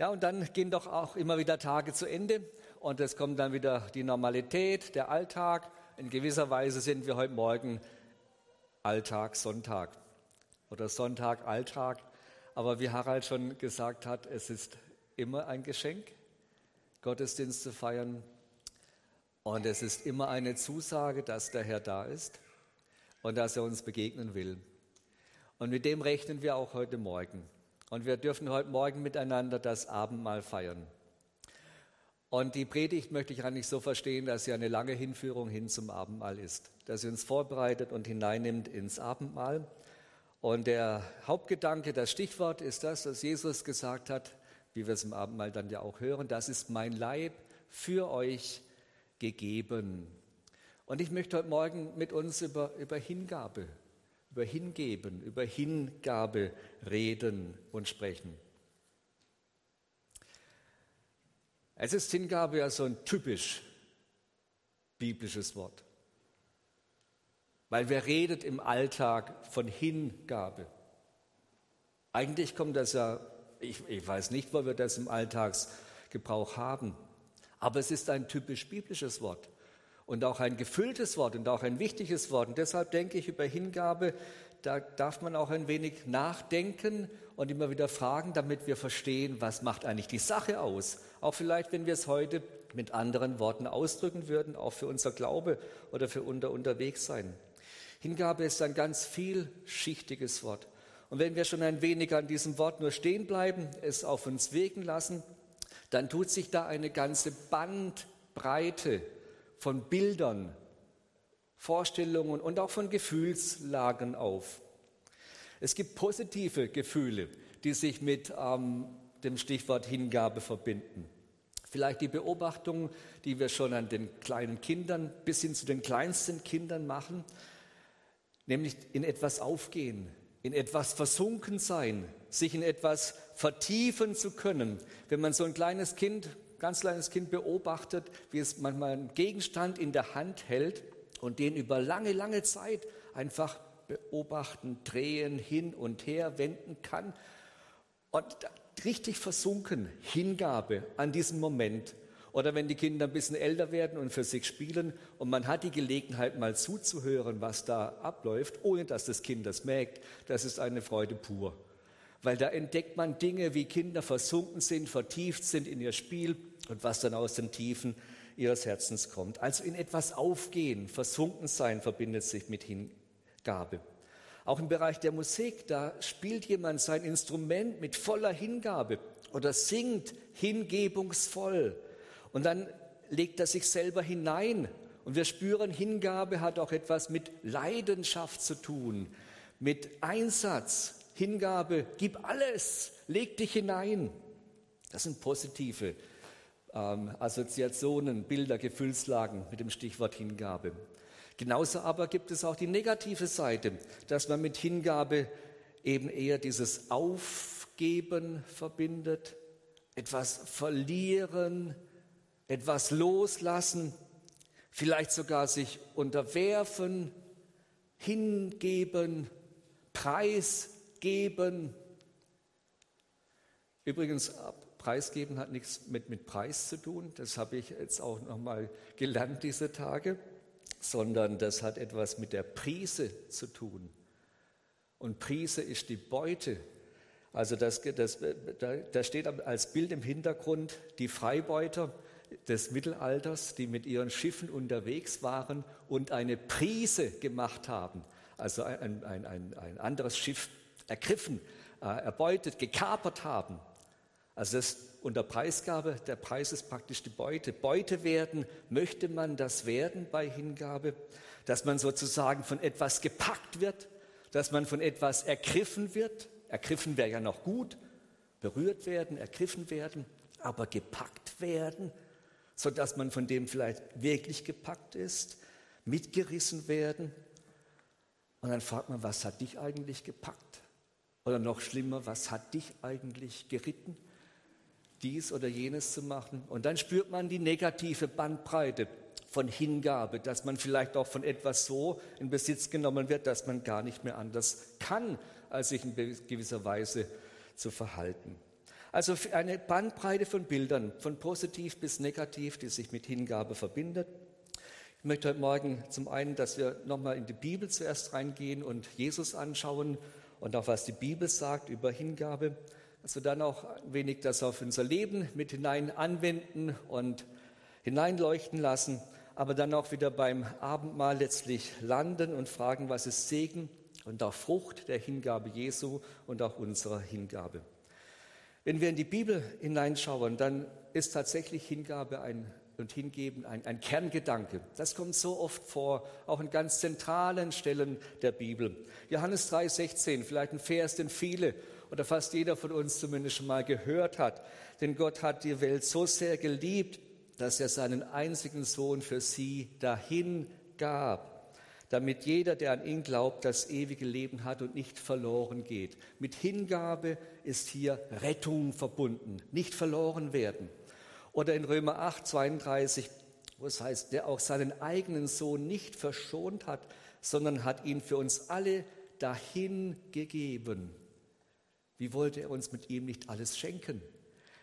Ja, und dann gehen doch auch immer wieder Tage zu Ende und es kommt dann wieder die Normalität, der Alltag. In gewisser Weise sind wir heute Morgen Alltag, Sonntag oder Sonntag, Alltag. Aber wie Harald schon gesagt hat, es ist immer ein Geschenk, Gottesdienst zu feiern. Und es ist immer eine Zusage, dass der Herr da ist und dass er uns begegnen will. Und mit dem rechnen wir auch heute Morgen. Und wir dürfen heute Morgen miteinander das Abendmahl feiern. Und die Predigt möchte ich eigentlich so verstehen, dass sie eine lange Hinführung hin zum Abendmahl ist, dass sie uns vorbereitet und hineinnimmt ins Abendmahl. Und der Hauptgedanke, das Stichwort ist das, was Jesus gesagt hat, wie wir es im Abendmahl dann ja auch hören, das ist mein Leib für euch gegeben. Und ich möchte heute Morgen mit uns über, über Hingabe über Hingeben, über Hingabe reden und sprechen. Es ist Hingabe ja so ein typisch biblisches Wort. Weil wer redet im Alltag von Hingabe? Eigentlich kommt das ja, ich, ich weiß nicht, wo wir das im Alltagsgebrauch haben, aber es ist ein typisch biblisches Wort und auch ein gefülltes Wort und auch ein wichtiges Wort. Und deshalb denke ich über Hingabe, da darf man auch ein wenig nachdenken und immer wieder fragen, damit wir verstehen, was macht eigentlich die Sache aus. Auch vielleicht, wenn wir es heute mit anderen Worten ausdrücken würden, auch für unser Glaube oder für unser Unterwegssein. Hingabe ist ein ganz vielschichtiges Wort. Und wenn wir schon ein wenig an diesem Wort nur stehen bleiben, es auf uns wirken lassen, dann tut sich da eine ganze Bandbreite von Bildern, Vorstellungen und auch von Gefühlslagen auf. Es gibt positive Gefühle, die sich mit ähm, dem Stichwort Hingabe verbinden. Vielleicht die Beobachtung, die wir schon an den kleinen Kindern bis hin zu den kleinsten Kindern machen, nämlich in etwas aufgehen, in etwas versunken sein, sich in etwas vertiefen zu können. Wenn man so ein kleines Kind ganz kleines Kind beobachtet, wie es manchmal einen Gegenstand in der Hand hält und den über lange, lange Zeit einfach beobachten, drehen, hin und her wenden kann und richtig versunken, Hingabe an diesen Moment. Oder wenn die Kinder ein bisschen älter werden und für sich spielen und man hat die Gelegenheit mal zuzuhören, was da abläuft, ohne dass das Kind das merkt, das ist eine Freude pur. Weil da entdeckt man Dinge, wie Kinder versunken sind, vertieft sind in ihr Spiel und was dann aus den Tiefen ihres Herzens kommt. Also in etwas aufgehen, versunken sein verbindet sich mit Hingabe. Auch im Bereich der Musik, da spielt jemand sein Instrument mit voller Hingabe oder singt hingebungsvoll. Und dann legt er sich selber hinein. Und wir spüren, Hingabe hat auch etwas mit Leidenschaft zu tun, mit Einsatz. Hingabe, gib alles, leg dich hinein. Das sind positive ähm, Assoziationen, Bilder, Gefühlslagen mit dem Stichwort Hingabe. Genauso aber gibt es auch die negative Seite, dass man mit Hingabe eben eher dieses Aufgeben verbindet, etwas verlieren, etwas loslassen, vielleicht sogar sich unterwerfen, hingeben, preisgeben. Übrigens, Preisgeben hat nichts mit, mit Preis zu tun, das habe ich jetzt auch nochmal gelernt diese Tage, sondern das hat etwas mit der Prise zu tun. Und Prise ist die Beute. Also das, das, da, steht als Bild im Hintergrund die Freibeuter des Mittelalters, die mit ihren Schiffen unterwegs waren und eine Prise gemacht haben, also ein, ein, ein, ein anderes Schiff ergriffen, äh, erbeutet, gekapert haben. Also das unter Preisgabe, der Preis ist praktisch die Beute. Beute werden, möchte man das werden bei Hingabe, dass man sozusagen von etwas gepackt wird, dass man von etwas ergriffen wird. Ergriffen wäre ja noch gut, berührt werden, ergriffen werden, aber gepackt werden, sodass man von dem vielleicht wirklich gepackt ist, mitgerissen werden. Und dann fragt man, was hat dich eigentlich gepackt? Oder noch schlimmer, was hat dich eigentlich geritten? Dies oder jenes zu machen. Und dann spürt man die negative Bandbreite von Hingabe, dass man vielleicht auch von etwas so in Besitz genommen wird, dass man gar nicht mehr anders kann, als sich in gewisser Weise zu verhalten. Also eine Bandbreite von Bildern, von positiv bis negativ, die sich mit Hingabe verbindet. Ich möchte heute Morgen zum einen, dass wir nochmal in die Bibel zuerst reingehen und Jesus anschauen und auch was die Bibel sagt über Hingabe. Dass wir dann auch ein wenig das auf unser Leben mit hinein anwenden und hineinleuchten lassen, aber dann auch wieder beim Abendmahl letztlich landen und fragen, was ist Segen und auch Frucht der Hingabe Jesu und auch unserer Hingabe. Wenn wir in die Bibel hineinschauen, dann ist tatsächlich Hingabe ein, und Hingeben ein, ein Kerngedanke. Das kommt so oft vor, auch in ganz zentralen Stellen der Bibel. Johannes 3,16, vielleicht ein Vers, den viele oder fast jeder von uns zumindest schon mal gehört hat. Denn Gott hat die Welt so sehr geliebt, dass er seinen einzigen Sohn für sie dahin gab, damit jeder, der an ihn glaubt, das ewige Leben hat und nicht verloren geht. Mit Hingabe ist hier Rettung verbunden, nicht verloren werden. Oder in Römer 8, 32, wo es heißt, der auch seinen eigenen Sohn nicht verschont hat, sondern hat ihn für uns alle dahin gegeben. Wie wollte er uns mit ihm nicht alles schenken?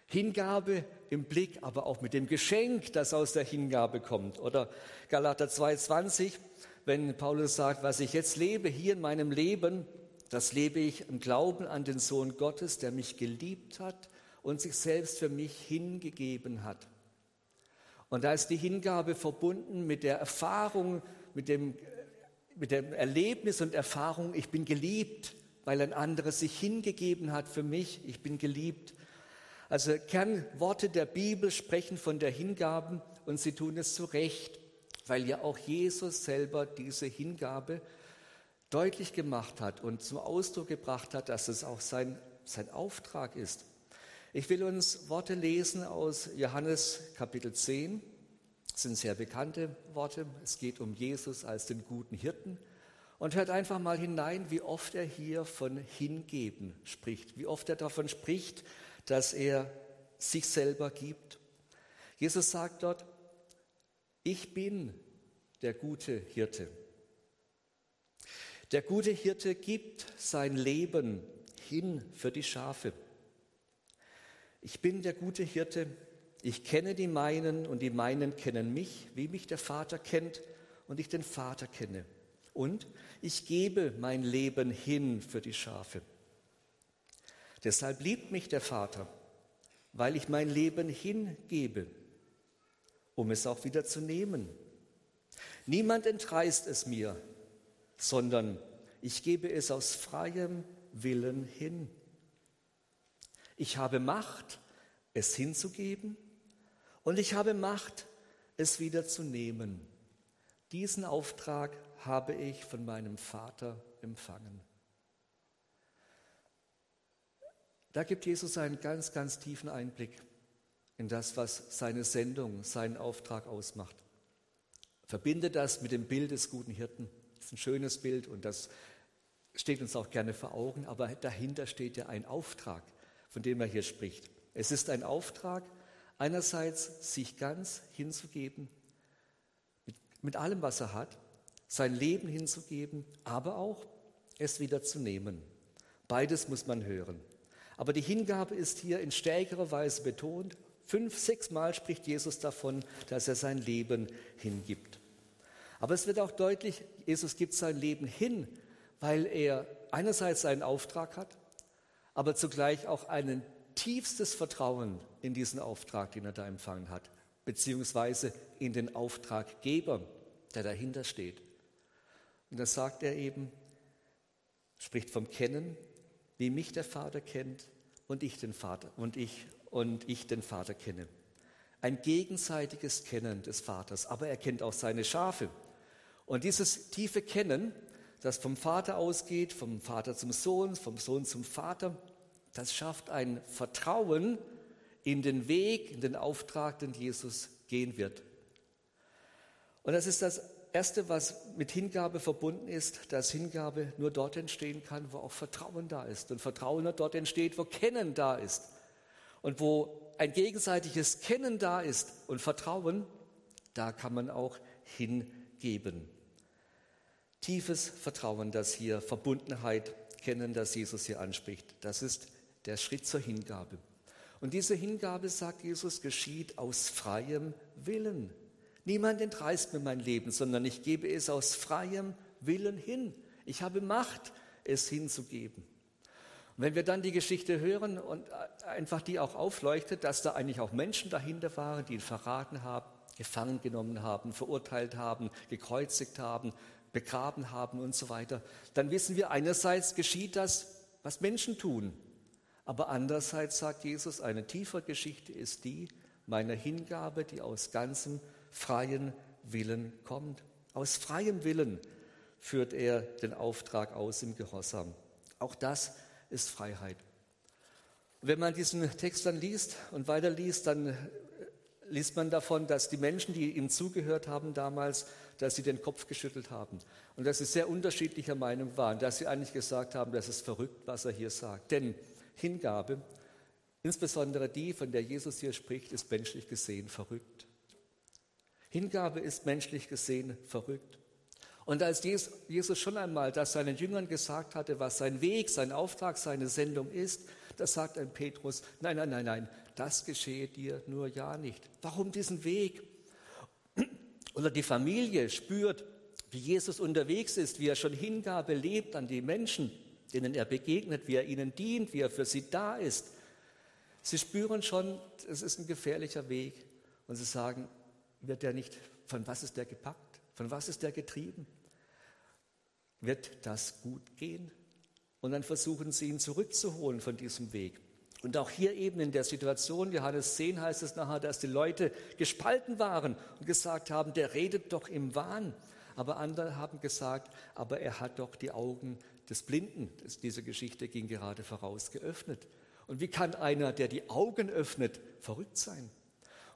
Hingabe im Blick, aber auch mit dem Geschenk, das aus der Hingabe kommt. Oder Galater 2,20, wenn Paulus sagt, was ich jetzt lebe hier in meinem Leben, das lebe ich im Glauben an den Sohn Gottes, der mich geliebt hat und sich selbst für mich hingegeben hat. Und da ist die Hingabe verbunden mit der Erfahrung, mit dem, mit dem Erlebnis und Erfahrung, ich bin geliebt, weil ein anderes sich hingegeben hat für mich, ich bin geliebt. Also Kernworte der Bibel sprechen von der Hingabe und sie tun es zu Recht, weil ja auch Jesus selber diese Hingabe deutlich gemacht hat und zum Ausdruck gebracht hat, dass es auch sein, sein Auftrag ist. Ich will uns Worte lesen aus Johannes Kapitel 10. Das sind sehr bekannte Worte. Es geht um Jesus als den guten Hirten. Und hört einfach mal hinein, wie oft er hier von Hingeben spricht, wie oft er davon spricht, dass er sich selber gibt. Jesus sagt dort, ich bin der gute Hirte. Der gute Hirte gibt sein Leben hin für die Schafe. Ich bin der gute Hirte, ich kenne die meinen und die meinen kennen mich, wie mich der Vater kennt und ich den Vater kenne. Und ich gebe mein Leben hin für die Schafe. Deshalb liebt mich der Vater, weil ich mein Leben hingebe, um es auch wieder zu nehmen. Niemand entreißt es mir, sondern ich gebe es aus freiem Willen hin. Ich habe Macht, es hinzugeben, und ich habe Macht, es wieder zu nehmen. Diesen Auftrag habe ich von meinem Vater empfangen. Da gibt Jesus einen ganz, ganz tiefen Einblick in das, was seine Sendung, seinen Auftrag ausmacht. Verbinde das mit dem Bild des guten Hirten. Das ist ein schönes Bild und das steht uns auch gerne vor Augen, aber dahinter steht ja ein Auftrag, von dem er hier spricht. Es ist ein Auftrag, einerseits sich ganz hinzugeben, mit, mit allem, was er hat, sein Leben hinzugeben, aber auch es wieder zu nehmen. Beides muss man hören. Aber die Hingabe ist hier in stärkerer Weise betont. Fünf, sechs Mal spricht Jesus davon, dass er sein Leben hingibt. Aber es wird auch deutlich, Jesus gibt sein Leben hin, weil er einerseits seinen Auftrag hat, aber zugleich auch ein tiefstes Vertrauen in diesen Auftrag, den er da empfangen hat, beziehungsweise in den Auftraggeber, der dahinter steht. Und da sagt er eben, spricht vom Kennen, wie mich der Vater kennt und ich den Vater und ich und ich den Vater kenne. Ein gegenseitiges Kennen des Vaters, aber er kennt auch seine Schafe. Und dieses tiefe Kennen, das vom Vater ausgeht, vom Vater zum Sohn, vom Sohn zum Vater, das schafft ein Vertrauen in den Weg, in den Auftrag, den Jesus gehen wird. Und das ist das Erste, was mit Hingabe verbunden ist, dass Hingabe nur dort entstehen kann, wo auch Vertrauen da ist. Und Vertrauen nur dort entsteht, wo Kennen da ist. Und wo ein gegenseitiges Kennen da ist und Vertrauen, da kann man auch hingeben. Tiefes Vertrauen, das hier Verbundenheit kennen, das Jesus hier anspricht. Das ist der Schritt zur Hingabe. Und diese Hingabe, sagt Jesus, geschieht aus freiem Willen. Niemand entreißt mir mein Leben, sondern ich gebe es aus freiem Willen hin. Ich habe Macht, es hinzugeben. Und wenn wir dann die Geschichte hören und einfach die auch aufleuchtet, dass da eigentlich auch Menschen dahinter waren, die ihn verraten haben, gefangen genommen haben, verurteilt haben, gekreuzigt haben, begraben haben und so weiter, dann wissen wir einerseits geschieht das, was Menschen tun. Aber andererseits sagt Jesus, eine tiefe Geschichte ist die meiner Hingabe, die aus ganzem freien Willen kommt. Aus freiem Willen führt er den Auftrag aus im Gehorsam. Auch das ist Freiheit. wenn man diesen Text dann liest und weiterliest, dann liest man davon, dass die Menschen, die ihm zugehört haben damals, dass sie den Kopf geschüttelt haben und dass sie sehr unterschiedlicher Meinung waren, dass sie eigentlich gesagt haben, das ist verrückt, was er hier sagt. Denn Hingabe, insbesondere die, von der Jesus hier spricht, ist menschlich gesehen verrückt. Hingabe ist menschlich gesehen verrückt. Und als Jesus schon einmal das seinen Jüngern gesagt hatte, was sein Weg, sein Auftrag, seine Sendung ist, da sagt ein Petrus, nein, nein, nein, nein, das geschehe dir nur ja nicht. Warum diesen Weg? Oder die Familie spürt, wie Jesus unterwegs ist, wie er schon Hingabe lebt an die Menschen denen er begegnet, wie er ihnen dient, wie er für sie da ist. Sie spüren schon, es ist ein gefährlicher Weg und sie sagen, wird der nicht, von was ist der gepackt? Von was ist der getrieben? Wird das gut gehen? Und dann versuchen sie ihn zurückzuholen von diesem Weg. Und auch hier eben in der Situation, Johannes 10 heißt es nachher, dass die Leute gespalten waren und gesagt haben, der redet doch im Wahn. Aber andere haben gesagt, aber er hat doch die Augen des Blinden, diese Geschichte ging gerade voraus, geöffnet. Und wie kann einer, der die Augen öffnet, verrückt sein?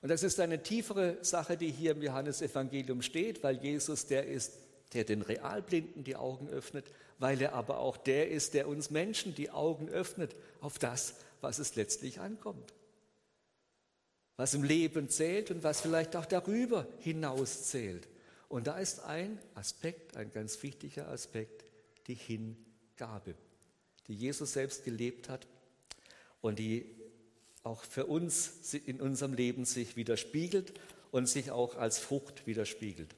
Und das ist eine tiefere Sache, die hier im Johannesevangelium steht, weil Jesus der ist, der den Realblinden die Augen öffnet, weil er aber auch der ist, der uns Menschen die Augen öffnet auf das, was es letztlich ankommt. Was im Leben zählt und was vielleicht auch darüber hinaus zählt. Und da ist ein Aspekt, ein ganz wichtiger Aspekt, die Hingabe, die Jesus selbst gelebt hat und die auch für uns in unserem Leben sich widerspiegelt und sich auch als Frucht widerspiegelt.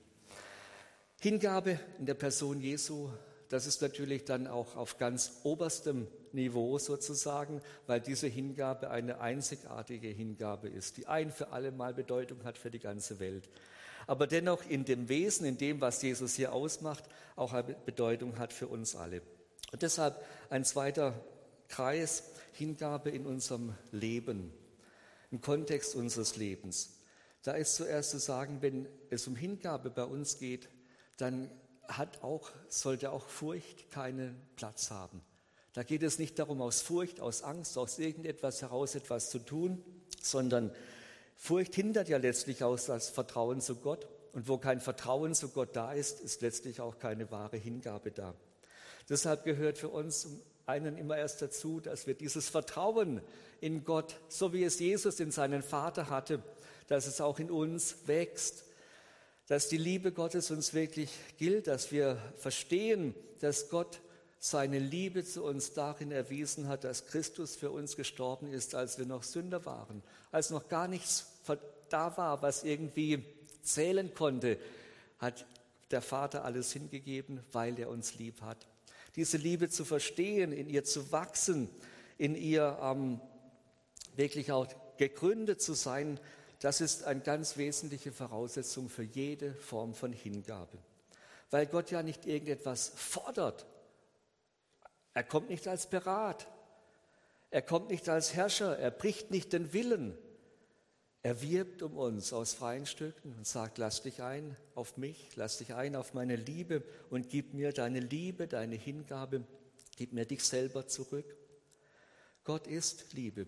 Hingabe in der Person Jesu, das ist natürlich dann auch auf ganz oberstem Niveau sozusagen, weil diese Hingabe eine einzigartige Hingabe ist, die ein für alle Mal Bedeutung hat für die ganze Welt aber dennoch in dem Wesen, in dem, was Jesus hier ausmacht, auch eine Bedeutung hat für uns alle. Und deshalb ein zweiter Kreis, Hingabe in unserem Leben, im Kontext unseres Lebens. Da ist zuerst zu sagen, wenn es um Hingabe bei uns geht, dann hat auch, sollte auch Furcht keinen Platz haben. Da geht es nicht darum, aus Furcht, aus Angst, aus irgendetwas heraus etwas zu tun, sondern Furcht hindert ja letztlich auch das Vertrauen zu Gott. Und wo kein Vertrauen zu Gott da ist, ist letztlich auch keine wahre Hingabe da. Deshalb gehört für uns einen immer erst dazu, dass wir dieses Vertrauen in Gott, so wie es Jesus in seinen Vater hatte, dass es auch in uns wächst, dass die Liebe Gottes uns wirklich gilt, dass wir verstehen, dass Gott seine Liebe zu uns darin erwiesen hat, dass Christus für uns gestorben ist, als wir noch Sünder waren, als noch gar nichts da war, was irgendwie zählen konnte, hat der Vater alles hingegeben, weil er uns lieb hat. Diese Liebe zu verstehen, in ihr zu wachsen, in ihr ähm, wirklich auch gegründet zu sein, das ist eine ganz wesentliche Voraussetzung für jede Form von Hingabe. Weil Gott ja nicht irgendetwas fordert. Er kommt nicht als Berat. Er kommt nicht als Herrscher. Er bricht nicht den Willen. Er wirbt um uns aus freien Stücken und sagt, lass dich ein auf mich, lass dich ein auf meine Liebe und gib mir deine Liebe, deine Hingabe, gib mir dich selber zurück. Gott ist Liebe.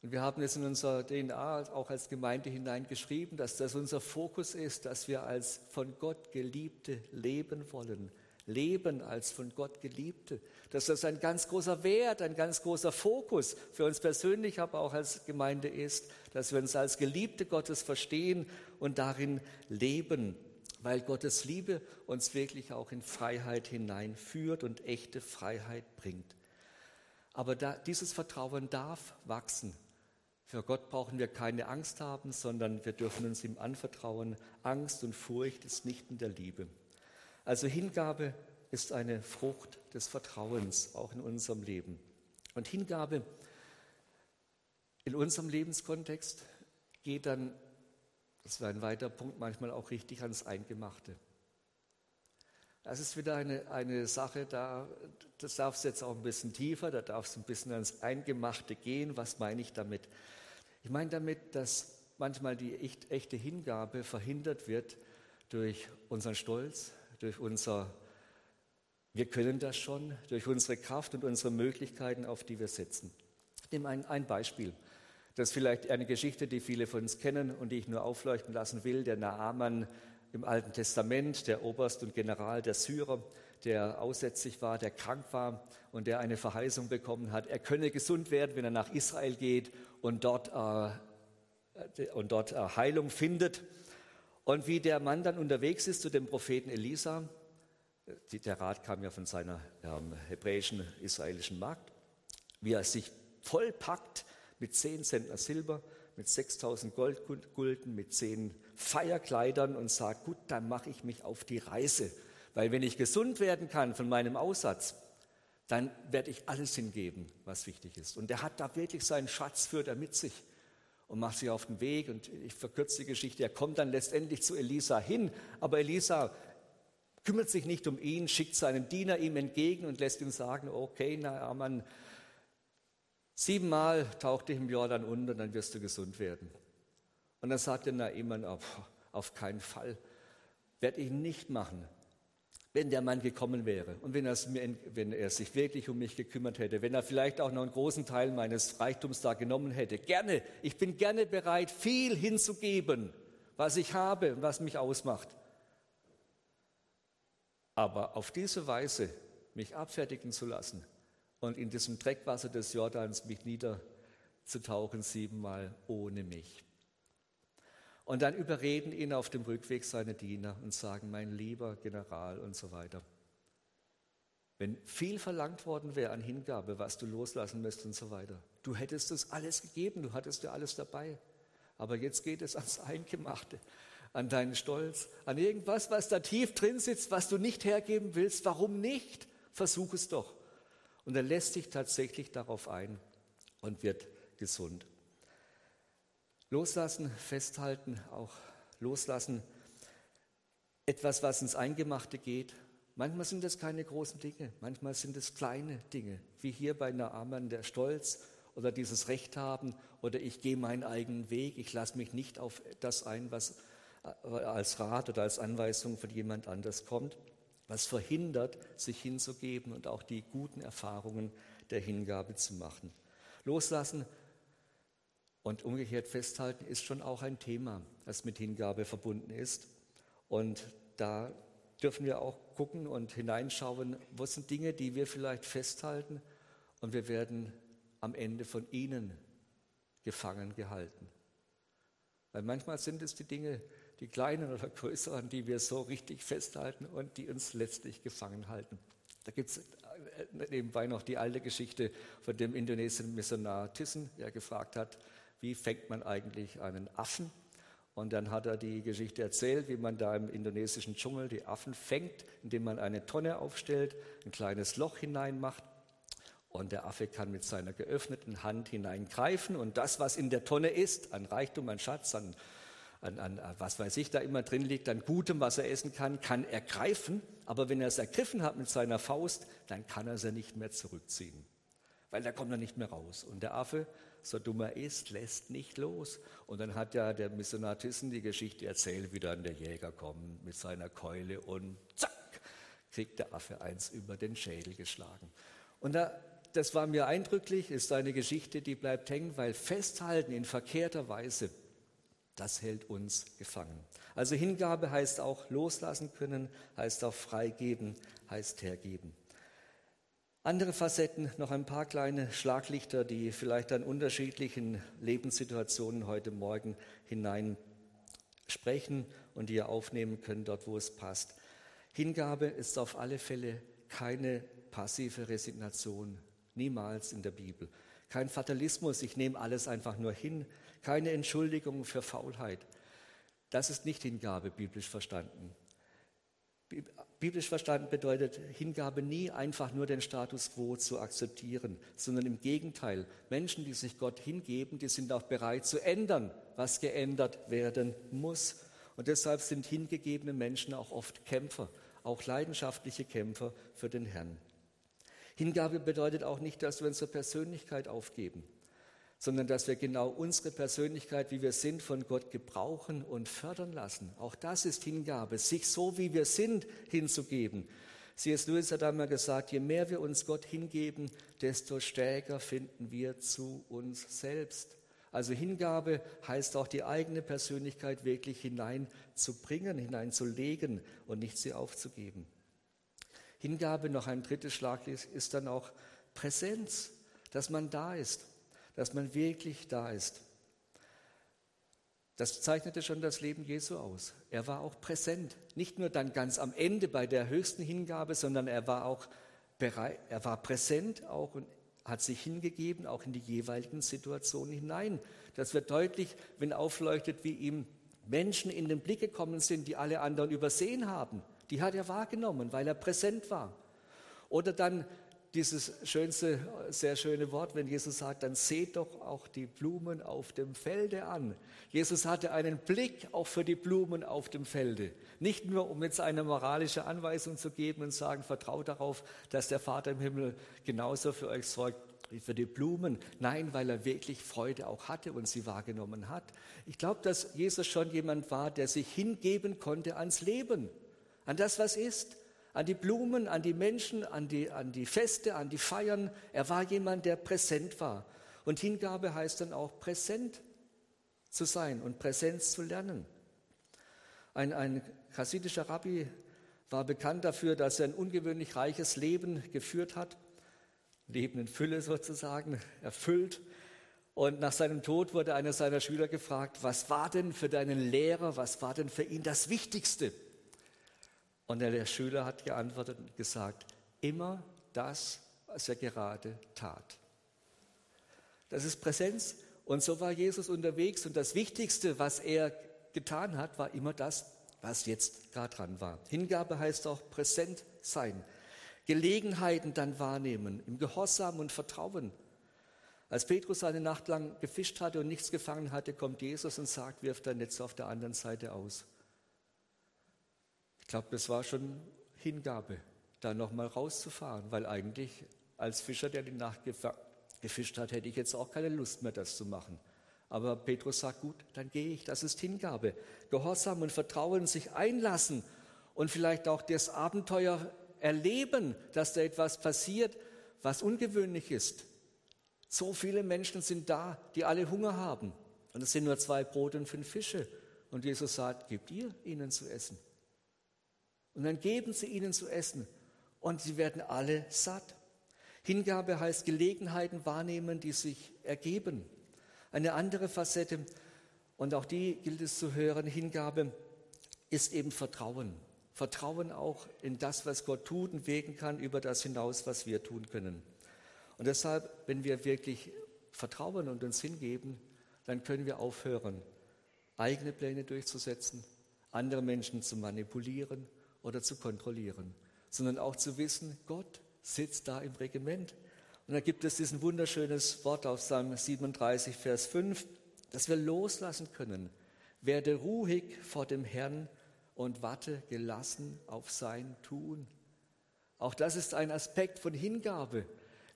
Und wir haben es in unserer DNA auch als Gemeinde hineingeschrieben, dass das unser Fokus ist, dass wir als von Gott Geliebte leben wollen, leben als von Gott Geliebte. Dass das ein ganz großer Wert, ein ganz großer Fokus für uns persönlich, aber auch als Gemeinde ist, dass wir uns als Geliebte Gottes verstehen und darin leben, weil Gottes Liebe uns wirklich auch in Freiheit hineinführt und echte Freiheit bringt. Aber da, dieses Vertrauen darf wachsen. Für Gott brauchen wir keine Angst haben, sondern wir dürfen uns ihm anvertrauen. Angst und Furcht ist nicht in der Liebe. Also Hingabe ist eine Frucht des Vertrauens, auch in unserem Leben. Und Hingabe in unserem Lebenskontext geht dann, das war ein weiterer Punkt, manchmal auch richtig ans Eingemachte. Das ist wieder eine, eine Sache, da das darf es jetzt auch ein bisschen tiefer, da darf es ein bisschen ans Eingemachte gehen. Was meine ich damit? Ich meine damit, dass manchmal die echt, echte Hingabe verhindert wird durch unseren Stolz, durch unser, wir können das schon, durch unsere Kraft und unsere Möglichkeiten, auf die wir setzen. Ich nehme ein, ein Beispiel. Das ist vielleicht eine Geschichte, die viele von uns kennen und die ich nur aufleuchten lassen will. Der Naaman im Alten Testament, der Oberst und General der Syrer, der aussätzlich war, der krank war und der eine Verheißung bekommen hat, er könne gesund werden, wenn er nach Israel geht und dort, äh, und dort äh, Heilung findet. Und wie der Mann dann unterwegs ist zu dem Propheten Elisa, der Rat kam ja von seiner ähm, hebräischen, israelischen Magd, wie er sich vollpackt mit zehn Zentner Silber, mit 6000 Goldgulden, mit zehn Feierkleidern und sagt, gut, dann mache ich mich auf die Reise. Weil wenn ich gesund werden kann von meinem Aussatz, dann werde ich alles hingeben, was wichtig ist. Und er hat da wirklich seinen Schatz führt er mit sich und macht sich auf den Weg. Und ich verkürze die Geschichte, er kommt dann letztendlich zu Elisa hin, aber Elisa kümmert sich nicht um ihn, schickt seinen Diener ihm entgegen und lässt ihm sagen, okay, na, Mann, Siebenmal tauch dich im Jordan unter, dann wirst du gesund werden. Und dann sagte Naaman, oh, auf keinen Fall, werde ich nicht machen, wenn der Mann gekommen wäre und wenn, wenn, er sich wirklich um mich gekümmert hätte, wenn er vielleicht auch noch einen großen Teil meines Reichtums da genommen hätte. Gerne, ich bin gerne bereit, viel hinzugeben, was ich habe und was mich ausmacht. Aber auf diese Weise mich abfertigen zu lassen, und in diesem Dreckwasser des Jordans mich niederzutauchen, siebenmal ohne mich. Und dann überreden ihn auf dem Rückweg seine Diener und sagen, mein lieber General und so weiter. Wenn viel verlangt worden wäre an Hingabe, was du loslassen müsst und so weiter, du hättest es alles gegeben, du hattest ja alles dabei. Aber jetzt geht es ans Eingemachte, an deinen Stolz, an irgendwas, was da tief drin sitzt, was du nicht hergeben willst. Warum nicht? Versuch es doch. Und er lässt sich tatsächlich darauf ein und wird gesund. Loslassen, festhalten, auch loslassen. Etwas, was ins Eingemachte geht. Manchmal sind es keine großen Dinge, manchmal sind es kleine Dinge, wie hier bei Naaman der Stolz oder dieses Recht haben oder ich gehe meinen eigenen Weg, ich lasse mich nicht auf das ein, was äh, als Rat oder als Anweisung von jemand anders kommt was verhindert, sich hinzugeben und auch die guten Erfahrungen der Hingabe zu machen. Loslassen und umgekehrt festhalten ist schon auch ein Thema, das mit Hingabe verbunden ist. Und da dürfen wir auch gucken und hineinschauen, was sind Dinge, die wir vielleicht festhalten und wir werden am Ende von ihnen gefangen gehalten. Weil manchmal sind es die Dinge, die kleinen oder größeren, die wir so richtig festhalten und die uns letztlich gefangen halten. Da gibt es äh, nebenbei noch die alte Geschichte von dem indonesischen Missionar Thyssen, der gefragt hat, wie fängt man eigentlich einen Affen? Und dann hat er die Geschichte erzählt, wie man da im indonesischen Dschungel die Affen fängt, indem man eine Tonne aufstellt, ein kleines Loch hineinmacht und der Affe kann mit seiner geöffneten Hand hineingreifen und das, was in der Tonne ist, an Reichtum, an Schatz, an an, an, was weiß ich, da immer drin liegt, an Gutem, was er essen kann, kann er greifen. Aber wenn er es ergriffen hat mit seiner Faust, dann kann er es ja nicht mehr zurückziehen. Weil da kommt er nicht mehr raus. Und der Affe, so dumm er ist, lässt nicht los. Und dann hat ja der Missionar Thyssen die Geschichte erzählt, wie dann der Jäger kommt mit seiner Keule und zack, kriegt der Affe eins über den Schädel geschlagen. Und da, das war mir eindrücklich, ist eine Geschichte, die bleibt hängen, weil festhalten in verkehrter Weise das hält uns gefangen. Also Hingabe heißt auch loslassen können, heißt auch freigeben, heißt hergeben. Andere Facetten, noch ein paar kleine Schlaglichter, die vielleicht an unterschiedlichen Lebenssituationen heute Morgen hinein sprechen und die ihr aufnehmen könnt, dort wo es passt. Hingabe ist auf alle Fälle keine passive Resignation Niemals in der Bibel. Kein Fatalismus, ich nehme alles einfach nur hin. Keine Entschuldigung für Faulheit. Das ist nicht Hingabe, biblisch verstanden. Biblisch verstanden bedeutet Hingabe nie einfach nur den Status quo zu akzeptieren, sondern im Gegenteil. Menschen, die sich Gott hingeben, die sind auch bereit zu ändern, was geändert werden muss. Und deshalb sind hingegebene Menschen auch oft Kämpfer, auch leidenschaftliche Kämpfer für den Herrn. Hingabe bedeutet auch nicht, dass wir unsere Persönlichkeit aufgeben sondern dass wir genau unsere Persönlichkeit, wie wir sind, von Gott gebrauchen und fördern lassen. Auch das ist Hingabe, sich so, wie wir sind, hinzugeben. C.S. Lewis hat einmal gesagt, je mehr wir uns Gott hingeben, desto stärker finden wir zu uns selbst. Also Hingabe heißt auch die eigene Persönlichkeit wirklich hineinzubringen, hineinzulegen und nicht sie aufzugeben. Hingabe, noch ein drittes Schlag ist dann auch Präsenz, dass man da ist dass man wirklich da ist. Das zeichnete schon das Leben Jesu aus. Er war auch präsent, nicht nur dann ganz am Ende bei der höchsten Hingabe, sondern er war auch bereit, er war präsent auch und hat sich hingegeben, auch in die jeweiligen Situationen hinein. Das wird deutlich, wenn aufleuchtet, wie ihm Menschen in den Blick gekommen sind, die alle anderen übersehen haben. Die hat er wahrgenommen, weil er präsent war. Oder dann dieses schönste, sehr schöne Wort, wenn Jesus sagt, dann seht doch auch die Blumen auf dem Felde an. Jesus hatte einen Blick auch für die Blumen auf dem Felde. Nicht nur, um jetzt eine moralische Anweisung zu geben und sagen, vertraut darauf, dass der Vater im Himmel genauso für euch sorgt wie für die Blumen. Nein, weil er wirklich Freude auch hatte und sie wahrgenommen hat. Ich glaube, dass Jesus schon jemand war, der sich hingeben konnte ans Leben, an das, was ist an die Blumen, an die Menschen, an die, an die Feste, an die Feiern. Er war jemand, der präsent war. Und Hingabe heißt dann auch präsent zu sein und Präsenz zu lernen. Ein, ein chassidischer Rabbi war bekannt dafür, dass er ein ungewöhnlich reiches Leben geführt hat. Leben in Fülle sozusagen, erfüllt. Und nach seinem Tod wurde einer seiner Schüler gefragt, was war denn für deinen Lehrer, was war denn für ihn das Wichtigste? Und der Schüler hat geantwortet und gesagt, immer das, was er gerade tat. Das ist Präsenz. Und so war Jesus unterwegs. Und das Wichtigste, was er getan hat, war immer das, was jetzt gerade dran war. Hingabe heißt auch präsent sein. Gelegenheiten dann wahrnehmen, im Gehorsam und Vertrauen. Als Petrus eine Nacht lang gefischt hatte und nichts gefangen hatte, kommt Jesus und sagt, wirf dein Netz auf der anderen Seite aus. Ich glaube, das war schon Hingabe, da nochmal rauszufahren, weil eigentlich als Fischer, der die Nacht gefischt hat, hätte ich jetzt auch keine Lust mehr, das zu machen. Aber Petrus sagt, gut, dann gehe ich, das ist Hingabe. Gehorsam und Vertrauen, sich einlassen und vielleicht auch das Abenteuer erleben, dass da etwas passiert, was ungewöhnlich ist. So viele Menschen sind da, die alle Hunger haben. Und es sind nur zwei Brote und fünf Fische. Und Jesus sagt, gebt ihr ihnen zu essen. Und dann geben sie ihnen zu essen und sie werden alle satt. Hingabe heißt Gelegenheiten wahrnehmen, die sich ergeben. Eine andere Facette, und auch die gilt es zu hören, Hingabe ist eben Vertrauen. Vertrauen auch in das, was Gott tut und wegen kann, über das hinaus, was wir tun können. Und deshalb, wenn wir wirklich vertrauen und uns hingeben, dann können wir aufhören, eigene Pläne durchzusetzen, andere Menschen zu manipulieren oder zu kontrollieren, sondern auch zu wissen, Gott sitzt da im Regiment. Und da gibt es diesen wunderschönes Wort auf Psalm 37, Vers 5, dass wir loslassen können. Werde ruhig vor dem Herrn und warte gelassen auf sein Tun. Auch das ist ein Aspekt von Hingabe,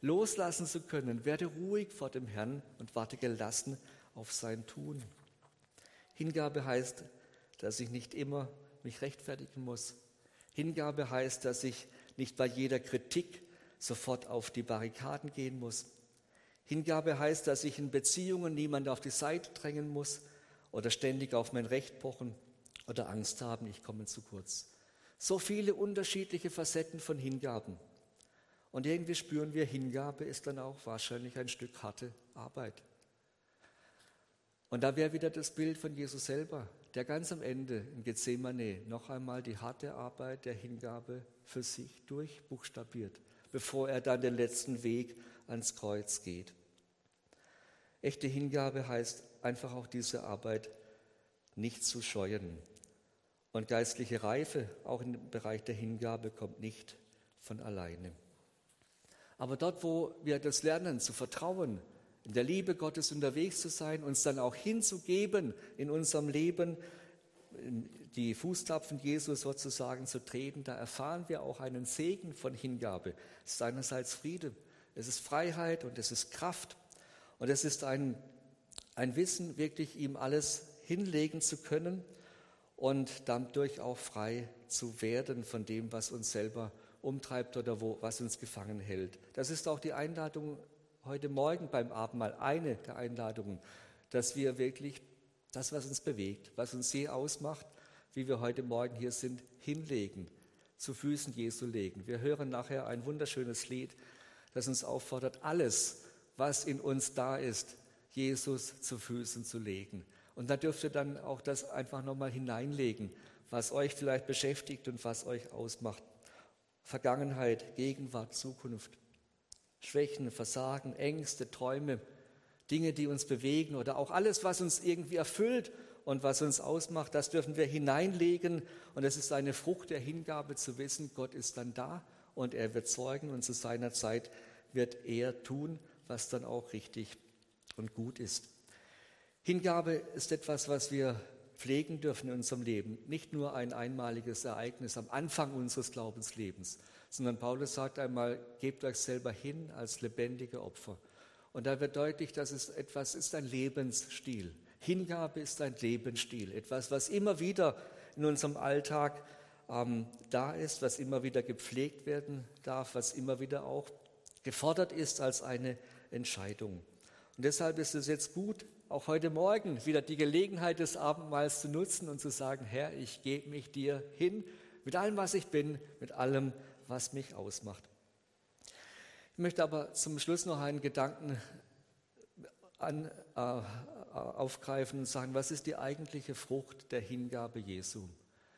loslassen zu können. Werde ruhig vor dem Herrn und warte gelassen auf sein Tun. Hingabe heißt, dass ich nicht immer mich rechtfertigen muss, Hingabe heißt, dass ich nicht bei jeder Kritik sofort auf die Barrikaden gehen muss. Hingabe heißt, dass ich in Beziehungen niemand auf die Seite drängen muss oder ständig auf mein Recht pochen oder Angst haben, ich komme zu kurz. So viele unterschiedliche Facetten von Hingaben. Und irgendwie spüren wir, Hingabe ist dann auch wahrscheinlich ein Stück harte Arbeit. Und da wäre wieder das Bild von Jesus selber der ganz am Ende in Gethsemane noch einmal die harte Arbeit der Hingabe für sich durchbuchstabiert, bevor er dann den letzten Weg ans Kreuz geht. Echte Hingabe heißt einfach auch diese Arbeit nicht zu scheuen. Und geistliche Reife, auch im Bereich der Hingabe, kommt nicht von alleine. Aber dort, wo wir das lernen, zu vertrauen, in der Liebe Gottes unterwegs zu sein, uns dann auch hinzugeben in unserem Leben, die Fußtapfen Jesus sozusagen zu treten, da erfahren wir auch einen Segen von Hingabe. Es ist einerseits Friede, es ist Freiheit und es ist Kraft und es ist ein, ein Wissen, wirklich ihm alles hinlegen zu können und dadurch auch frei zu werden von dem, was uns selber umtreibt oder wo, was uns gefangen hält. Das ist auch die Einladung heute Morgen beim Abendmahl, eine der Einladungen, dass wir wirklich das, was uns bewegt, was uns sehr ausmacht, wie wir heute Morgen hier sind, hinlegen, zu Füßen Jesu legen. Wir hören nachher ein wunderschönes Lied, das uns auffordert, alles, was in uns da ist, Jesus zu Füßen zu legen. Und da dürft ihr dann auch das einfach nochmal hineinlegen, was euch vielleicht beschäftigt und was euch ausmacht. Vergangenheit, Gegenwart, Zukunft. Schwächen, Versagen, Ängste, Träume, Dinge, die uns bewegen oder auch alles, was uns irgendwie erfüllt und was uns ausmacht, das dürfen wir hineinlegen. Und es ist eine Frucht der Hingabe zu wissen, Gott ist dann da und er wird sorgen und zu seiner Zeit wird er tun, was dann auch richtig und gut ist. Hingabe ist etwas, was wir pflegen dürfen in unserem Leben. Nicht nur ein einmaliges Ereignis am Anfang unseres Glaubenslebens, sondern Paulus sagt einmal, gebt euch selber hin als lebendige Opfer. Und da wird deutlich, dass es etwas ist, ein Lebensstil. Hingabe ist ein Lebensstil, etwas, was immer wieder in unserem Alltag ähm, da ist, was immer wieder gepflegt werden darf, was immer wieder auch gefordert ist als eine Entscheidung. Und deshalb ist es jetzt gut, auch heute Morgen wieder die Gelegenheit des Abendmahls zu nutzen und zu sagen, Herr, ich gebe mich dir hin mit allem, was ich bin, mit allem, was mich ausmacht. Ich möchte aber zum Schluss noch einen Gedanken an, äh, aufgreifen und sagen, was ist die eigentliche Frucht der Hingabe Jesu?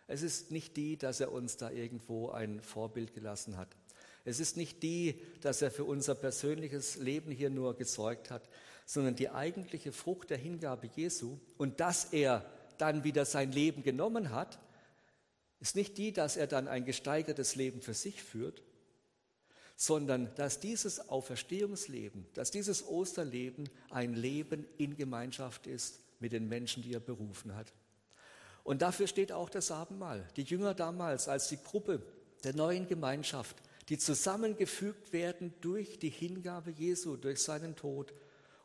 Es ist nicht die, dass er uns da irgendwo ein Vorbild gelassen hat. Es ist nicht die, dass er für unser persönliches Leben hier nur gesorgt hat, sondern die eigentliche Frucht der Hingabe Jesu und dass er dann wieder sein Leben genommen hat, ist nicht die, dass er dann ein gesteigertes Leben für sich führt, sondern dass dieses Auferstehungsleben, dass dieses Osterleben ein Leben in Gemeinschaft ist mit den Menschen, die er berufen hat. Und dafür steht auch das Abendmahl. Die Jünger damals als die Gruppe der neuen Gemeinschaft, die zusammengefügt werden durch die Hingabe Jesu, durch seinen Tod.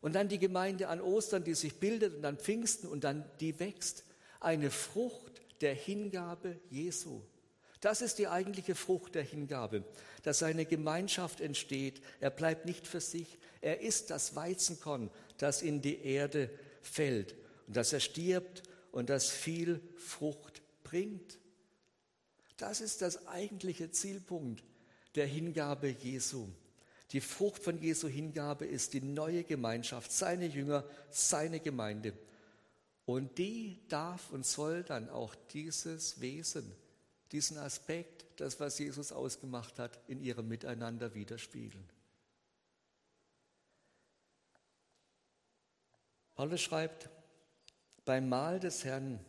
Und dann die Gemeinde an Ostern, die sich bildet und dann Pfingsten und dann die wächst. Eine Frucht der Hingabe Jesu. Das ist die eigentliche Frucht der Hingabe, dass eine Gemeinschaft entsteht. Er bleibt nicht für sich. Er ist das Weizenkorn, das in die Erde fällt und dass er stirbt und das viel Frucht bringt. Das ist das eigentliche Zielpunkt der Hingabe Jesu. Die Frucht von Jesu Hingabe ist die neue Gemeinschaft, seine Jünger, seine Gemeinde. Und die darf und soll dann auch dieses Wesen, diesen Aspekt, das, was Jesus ausgemacht hat, in ihrem Miteinander widerspiegeln. Paulus schreibt, beim Mahl des Herrn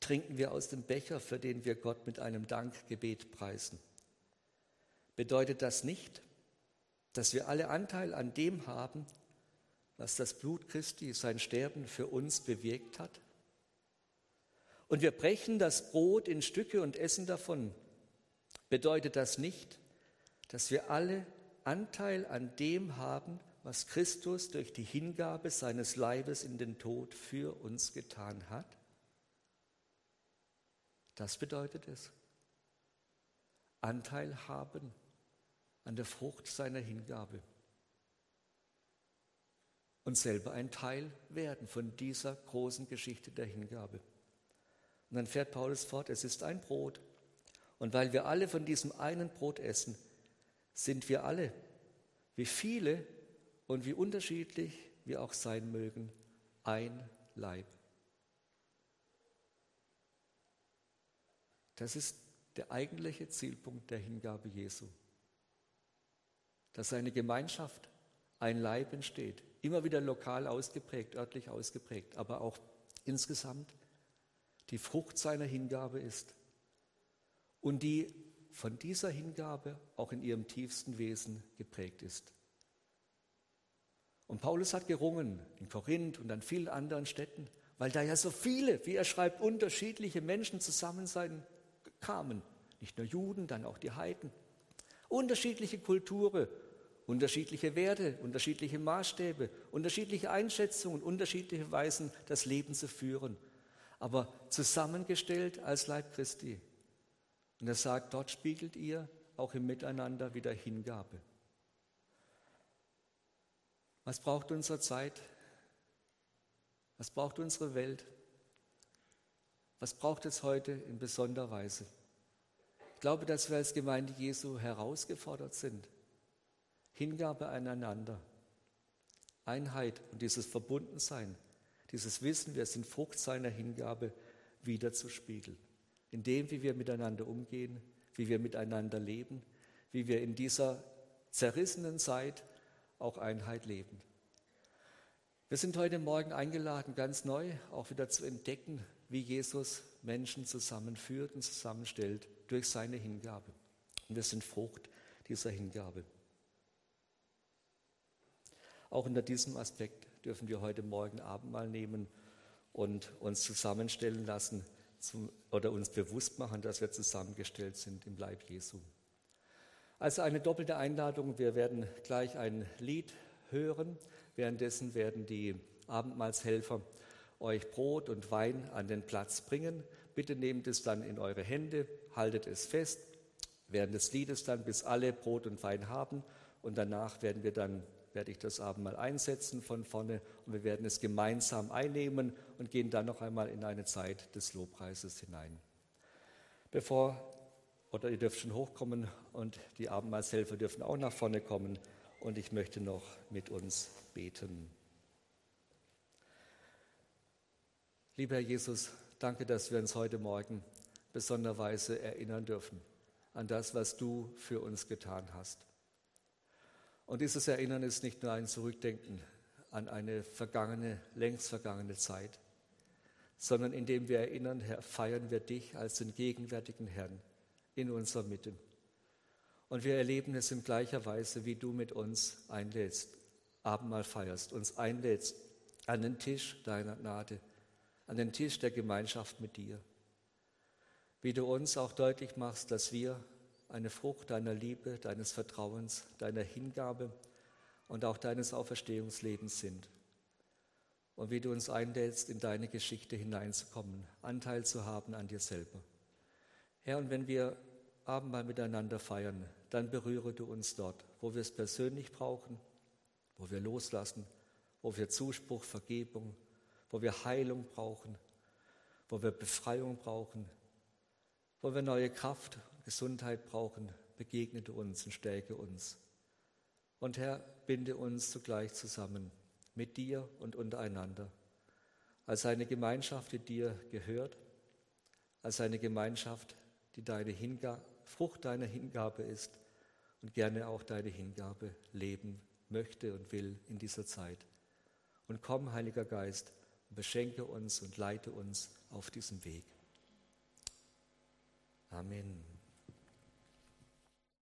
trinken wir aus dem Becher, für den wir Gott mit einem Dankgebet preisen. Bedeutet das nicht, dass wir alle Anteil an dem haben, was das Blut Christi, sein Sterben für uns bewirkt hat? Und wir brechen das Brot in Stücke und essen davon. Bedeutet das nicht, dass wir alle Anteil an dem haben, was Christus durch die Hingabe seines Leibes in den Tod für uns getan hat? Das bedeutet es. Anteil haben an der Frucht seiner Hingabe und selber ein Teil werden von dieser großen Geschichte der Hingabe. Und dann fährt Paulus fort, es ist ein Brot. Und weil wir alle von diesem einen Brot essen, sind wir alle, wie viele und wie unterschiedlich wir auch sein mögen, ein Leib. Das ist der eigentliche Zielpunkt der Hingabe Jesu. Dass seine Gemeinschaft ein Leib entsteht. Immer wieder lokal ausgeprägt, örtlich ausgeprägt, aber auch insgesamt die Frucht seiner Hingabe ist und die von dieser Hingabe auch in ihrem tiefsten Wesen geprägt ist. Und Paulus hat gerungen in Korinth und an vielen anderen Städten, weil da ja so viele, wie er schreibt, unterschiedliche Menschen zusammen sein kamen. Nicht nur Juden, dann auch die Heiden. Unterschiedliche Kulturen, unterschiedliche Werte, unterschiedliche Maßstäbe, unterschiedliche Einschätzungen, unterschiedliche Weisen, das Leben zu führen. Aber zusammengestellt als Leib Christi. Und er sagt, dort spiegelt ihr auch im Miteinander wieder Hingabe. Was braucht unsere Zeit? Was braucht unsere Welt? Was braucht es heute in besonderer Weise? Ich glaube, dass wir als Gemeinde Jesu herausgefordert sind. Hingabe aneinander, Einheit und dieses Verbundensein, dieses Wissen, wir sind Frucht seiner Hingabe, wieder zu spiegeln. In dem, wie wir miteinander umgehen, wie wir miteinander leben, wie wir in dieser zerrissenen Zeit auch Einheit leben. Wir sind heute Morgen eingeladen, ganz neu auch wieder zu entdecken, wie Jesus Menschen zusammenführt und zusammenstellt durch seine Hingabe. Und wir sind Frucht dieser Hingabe. Auch unter diesem Aspekt dürfen wir heute Morgen Abendmahl nehmen und uns zusammenstellen lassen zum, oder uns bewusst machen, dass wir zusammengestellt sind im Leib Jesu. Also eine doppelte Einladung. Wir werden gleich ein Lied hören. Währenddessen werden die Abendmahlshelfer euch Brot und Wein an den Platz bringen. Bitte nehmt es dann in eure Hände, haltet es fest während des Liedes dann, bis alle Brot und Wein haben. Und danach werden wir dann, werde ich das Abendmahl einsetzen von vorne und wir werden es gemeinsam einnehmen und gehen dann noch einmal in eine Zeit des Lobpreises hinein. Bevor oder ihr dürft schon hochkommen und die Abendmahlshelfer dürfen auch nach vorne kommen und ich möchte noch mit uns beten. Lieber Herr Jesus, danke, dass wir uns heute Morgen besonderweise erinnern dürfen an das, was du für uns getan hast. Und dieses Erinnern ist nicht nur ein Zurückdenken an eine vergangene, längst vergangene Zeit, sondern indem wir erinnern, Herr, feiern wir dich als den gegenwärtigen Herrn in unserer Mitte. Und wir erleben es in gleicher Weise, wie du mit uns einlädst, Abendmahl feierst, uns einlädst an den Tisch deiner Gnade, an den Tisch der Gemeinschaft mit dir. Wie du uns auch deutlich machst, dass wir eine Frucht deiner Liebe, deines Vertrauens, deiner Hingabe und auch deines Auferstehungslebens sind. Und wie du uns einlädst, in deine Geschichte hineinzukommen, Anteil zu haben an dir selber. Herr, und wenn wir Abendmahl miteinander feiern, dann berühre du uns dort, wo wir es persönlich brauchen, wo wir loslassen, wo wir Zuspruch, Vergebung, wo wir Heilung brauchen, wo wir Befreiung brauchen, wo wir neue Kraft, Gesundheit brauchen, begegne uns und stärke uns. Und Herr, binde uns zugleich zusammen mit dir und untereinander, als eine Gemeinschaft, die dir gehört, als eine Gemeinschaft, die deine Hingabe, Frucht deiner Hingabe ist und gerne auch deine Hingabe leben möchte und will in dieser Zeit. Und komm, Heiliger Geist, beschenke uns und leite uns auf diesem Weg. Amen.